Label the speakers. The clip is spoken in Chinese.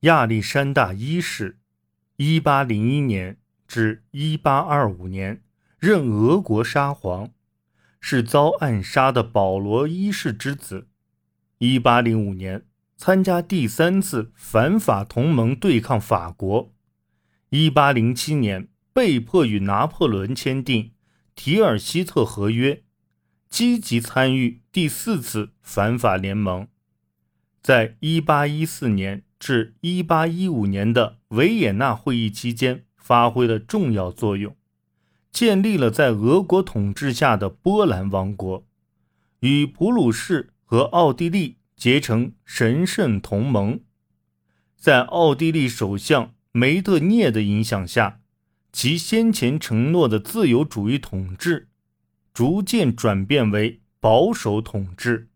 Speaker 1: 亚历山大一世（一八零一年至一八二五年）任俄国沙皇，是遭暗杀的保罗一世之子。一八零五年参加第三次反法同盟对抗法国。一八零七年被迫与拿破仑签订《提尔西特合约》，积极参与第四次反法联盟。在一八一四年。至一八一五年的维也纳会议期间，发挥了重要作用，建立了在俄国统治下的波兰王国，与普鲁士和奥地利结成神圣同盟。在奥地利首相梅特涅的影响下，其先前承诺的自由主义统治，逐渐转变为保守统治。